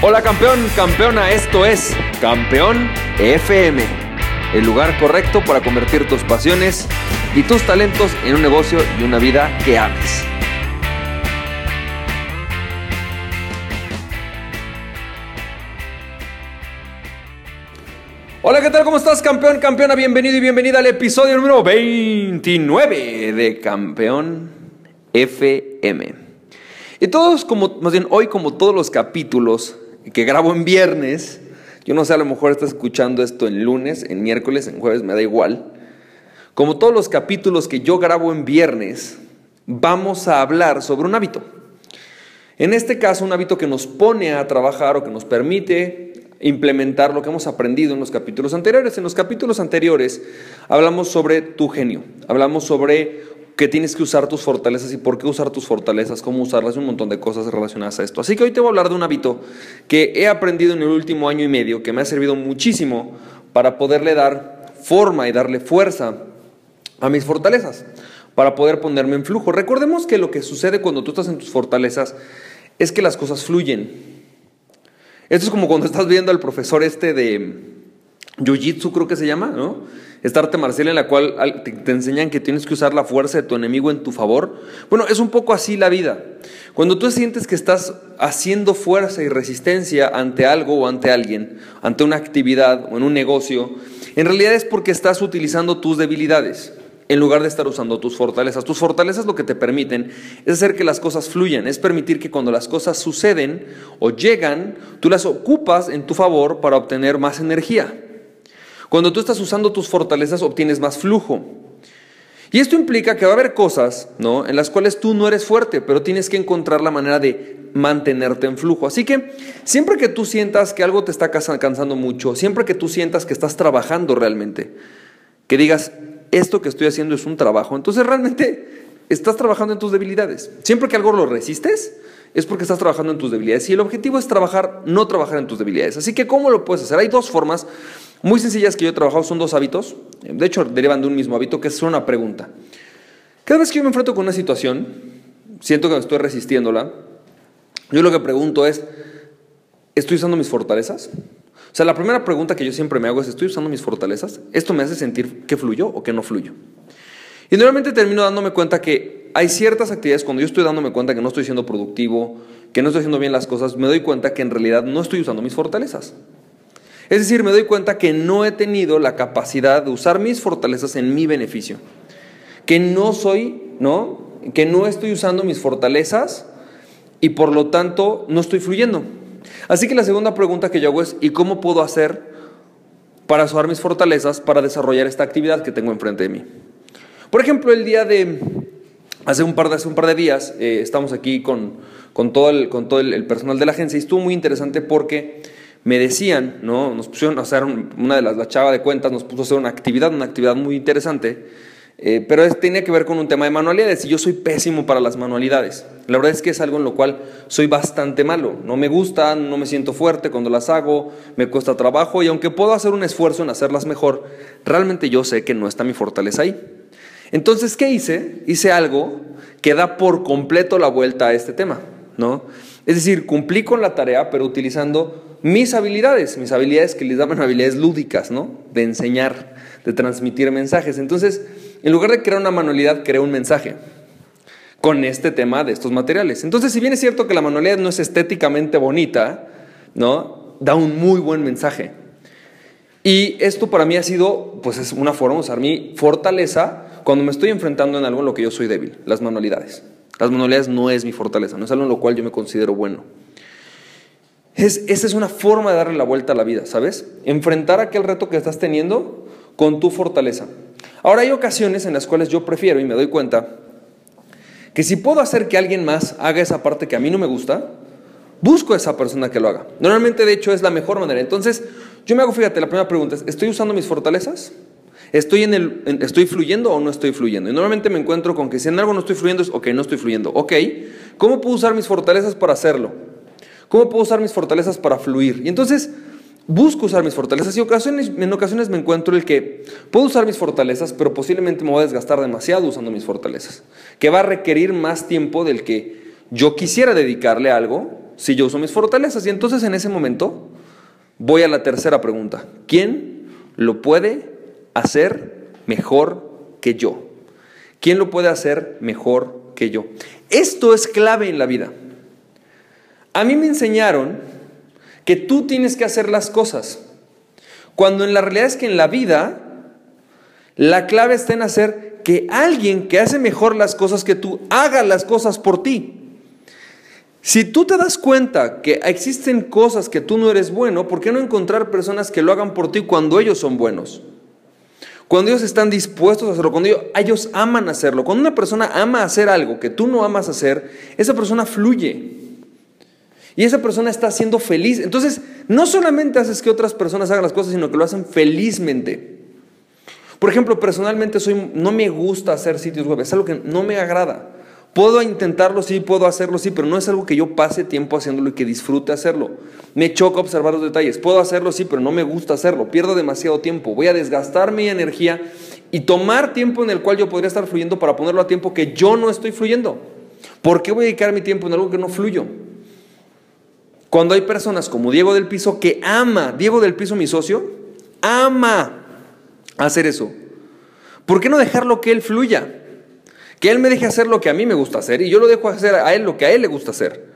Hola campeón, campeona, esto es Campeón FM, el lugar correcto para convertir tus pasiones y tus talentos en un negocio y una vida que ames. Hola, ¿qué tal? ¿Cómo estás, campeón, campeona? Bienvenido y bienvenida al episodio número 29 de Campeón FM. Y todos, como, más bien hoy, como todos los capítulos que grabo en viernes, yo no sé, a lo mejor estás escuchando esto en lunes, en miércoles, en jueves, me da igual. Como todos los capítulos que yo grabo en viernes, vamos a hablar sobre un hábito. En este caso, un hábito que nos pone a trabajar o que nos permite implementar lo que hemos aprendido en los capítulos anteriores. En los capítulos anteriores hablamos sobre tu genio, hablamos sobre que tienes que usar tus fortalezas y por qué usar tus fortalezas, cómo usarlas y un montón de cosas relacionadas a esto. Así que hoy te voy a hablar de un hábito que he aprendido en el último año y medio, que me ha servido muchísimo para poderle dar forma y darle fuerza a mis fortalezas, para poder ponerme en flujo. Recordemos que lo que sucede cuando tú estás en tus fortalezas es que las cosas fluyen. Esto es como cuando estás viendo al profesor este de Jiu-Jitsu, creo que se llama, ¿no? Esta arte marcial en la cual te, enseñan que tienes que usar la fuerza de tu enemigo en tu favor. Bueno, es un poco así la vida. Cuando tú sientes que estás haciendo fuerza y resistencia ante algo o ante alguien, ante una actividad o en un negocio, en realidad es porque estás utilizando tus debilidades en lugar de estar usando tus fortalezas. Tus fortalezas lo que te permiten es hacer que las cosas fluyan, es permitir que cuando las cosas suceden o llegan, tú las ocupas en tu favor para obtener más energía. Cuando tú estás usando tus fortalezas obtienes más flujo. Y esto implica que va a haber cosas, ¿no? En las cuales tú no eres fuerte, pero tienes que encontrar la manera de mantenerte en flujo. Así que siempre que tú sientas que algo te está cansando mucho, siempre que tú sientas que estás trabajando realmente, que digas, esto que estoy haciendo es un trabajo, entonces realmente estás trabajando en tus debilidades. Siempre que algo lo resistes, es porque estás trabajando en tus debilidades. Y el objetivo es trabajar, no trabajar en tus debilidades. Así que, ¿cómo lo puedes hacer? Hay dos formas muy sencillas que yo he trabajado, son dos hábitos. De hecho, derivan de un mismo hábito, que es una pregunta. Cada vez que yo me enfrento con una situación, siento que estoy resistiéndola, yo lo que pregunto es, ¿estoy usando mis fortalezas? O sea, la primera pregunta que yo siempre me hago es, ¿estoy usando mis fortalezas? ¿Esto me hace sentir que fluyó o que no fluyó? Y normalmente termino dándome cuenta que hay ciertas actividades, cuando yo estoy dándome cuenta que no estoy siendo productivo, que no estoy haciendo bien las cosas, me doy cuenta que en realidad no estoy usando mis fortalezas. Es decir, me doy cuenta que no he tenido la capacidad de usar mis fortalezas en mi beneficio. Que no soy, ¿no? Que no estoy usando mis fortalezas y por lo tanto no estoy fluyendo. Así que la segunda pregunta que yo hago es, ¿y cómo puedo hacer para usar mis fortalezas para desarrollar esta actividad que tengo enfrente de mí? Por ejemplo, el día de, hace un par de, días, eh, estamos aquí con, con todo, el, con todo el, personal de la agencia y estuvo muy interesante porque me decían, ¿no? Nos pusieron a hacer, una de las, la chava de cuentas nos puso a hacer una actividad, una actividad muy interesante, eh, pero tenía que ver con un tema de manualidades y yo soy pésimo para las manualidades. La verdad es que es algo en lo cual soy bastante malo. No me gusta, no me siento fuerte cuando las hago, me cuesta trabajo y aunque puedo hacer un esfuerzo en hacerlas mejor, realmente yo sé que no está mi fortaleza ahí. Entonces, ¿qué hice? Hice algo que da por completo la vuelta a este tema, ¿no? Es decir, cumplí con la tarea, pero utilizando mis habilidades, mis habilidades que les llaman habilidades lúdicas, ¿no? De enseñar, de transmitir mensajes. Entonces, en lugar de crear una manualidad, creé un mensaje con este tema de estos materiales. Entonces, si bien es cierto que la manualidad no es estéticamente bonita, ¿no? Da un muy buen mensaje. Y esto para mí ha sido, pues es una forma de usar mi fortaleza cuando me estoy enfrentando en algo en lo que yo soy débil, las manualidades. Las manualidades no es mi fortaleza, no es algo en lo cual yo me considero bueno. Es, esa es una forma de darle la vuelta a la vida, ¿sabes? Enfrentar aquel reto que estás teniendo con tu fortaleza. Ahora hay ocasiones en las cuales yo prefiero y me doy cuenta que si puedo hacer que alguien más haga esa parte que a mí no me gusta, busco a esa persona que lo haga. Normalmente, de hecho, es la mejor manera. Entonces, yo me hago, fíjate, la primera pregunta es, ¿estoy usando mis fortalezas? ¿Estoy, en el, ¿Estoy fluyendo o no estoy fluyendo? Y normalmente me encuentro con que si en algo no estoy fluyendo es, ok, no estoy fluyendo. Ok, ¿cómo puedo usar mis fortalezas para hacerlo? ¿Cómo puedo usar mis fortalezas para fluir? Y entonces busco usar mis fortalezas y en ocasiones me encuentro el que puedo usar mis fortalezas, pero posiblemente me voy a desgastar demasiado usando mis fortalezas, que va a requerir más tiempo del que yo quisiera dedicarle a algo si yo uso mis fortalezas. Y entonces en ese momento voy a la tercera pregunta. ¿Quién lo puede hacer mejor que yo? ¿Quién lo puede hacer mejor que yo? Esto es clave en la vida. A mí me enseñaron que tú tienes que hacer las cosas, cuando en la realidad es que en la vida la clave está en hacer que alguien que hace mejor las cosas que tú haga las cosas por ti. Si tú te das cuenta que existen cosas que tú no eres bueno, ¿por qué no encontrar personas que lo hagan por ti cuando ellos son buenos? Cuando ellos están dispuestos a hacerlo, cuando ellos, aman hacerlo. Cuando una persona ama hacer algo que tú no amas hacer, esa persona fluye. Y esa persona está siendo feliz. Entonces, no solamente haces que otras personas hagan las cosas, sino que lo hacen felizmente. Por ejemplo, personalmente soy, no me gusta hacer sitios web, es algo que no me agrada. Puedo intentarlo, sí, puedo hacerlo, sí, pero no es algo que yo pase tiempo haciéndolo y que disfrute hacerlo. Me choca observar los detalles. Puedo hacerlo, sí, pero no me gusta hacerlo. Pierdo demasiado tiempo. Voy a desgastar mi energía y tomar tiempo en el cual yo podría estar fluyendo para ponerlo a tiempo que yo no estoy fluyendo. ¿Por qué voy a dedicar mi tiempo en algo que no fluyo? Cuando hay personas como Diego del Piso que ama, Diego del Piso, mi socio, ama hacer eso. ¿Por qué no dejarlo que él fluya? Que él me deje hacer lo que a mí me gusta hacer y yo lo dejo hacer a él lo que a él le gusta hacer.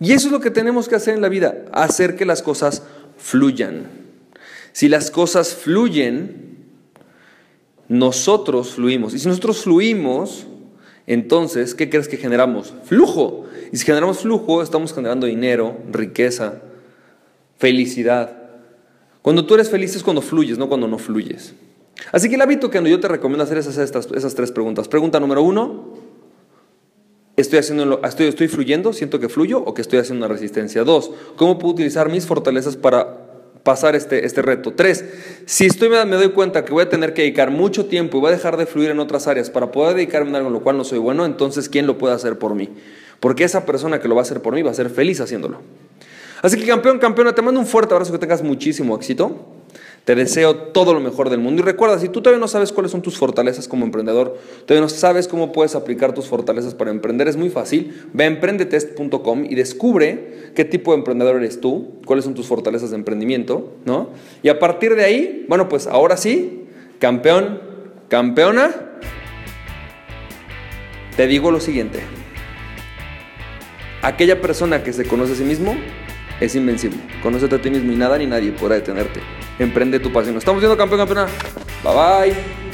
Y eso es lo que tenemos que hacer en la vida, hacer que las cosas fluyan. Si las cosas fluyen, nosotros fluimos. Y si nosotros fluimos, entonces, ¿qué crees que generamos? Flujo. Y si generamos flujo, estamos generando dinero, riqueza, felicidad. Cuando tú eres feliz es cuando fluyes, no cuando no fluyes. Así que el hábito que yo te recomiendo hacer es hacer estas, esas tres preguntas. Pregunta número uno, ¿estoy, haciendo, estoy, ¿estoy fluyendo? ¿Siento que fluyo o que estoy haciendo una resistencia? Dos, ¿cómo puedo utilizar mis fortalezas para pasar este, este reto? Tres, si estoy, me, doy cuenta que voy a tener que dedicar mucho tiempo y voy a dejar de fluir en otras áreas para poder dedicarme a algo en lo cual no soy bueno, entonces ¿quién lo puede hacer por mí? Porque esa persona que lo va a hacer por mí va a ser feliz haciéndolo. Así que campeón, campeona, te mando un fuerte abrazo, que tengas muchísimo éxito. Te deseo todo lo mejor del mundo. Y recuerda, si tú todavía no sabes cuáles son tus fortalezas como emprendedor, todavía no sabes cómo puedes aplicar tus fortalezas para emprender, es muy fácil. Ve a emprendetest.com y descubre qué tipo de emprendedor eres tú, cuáles son tus fortalezas de emprendimiento, ¿no? Y a partir de ahí, bueno, pues ahora sí, campeón, campeona, te digo lo siguiente. Aquella persona que se conoce a sí mismo es invencible. Conócete a ti mismo y nada ni nadie podrá detenerte. Emprende tu pasión. Estamos viendo campeón, campeona. Bye bye.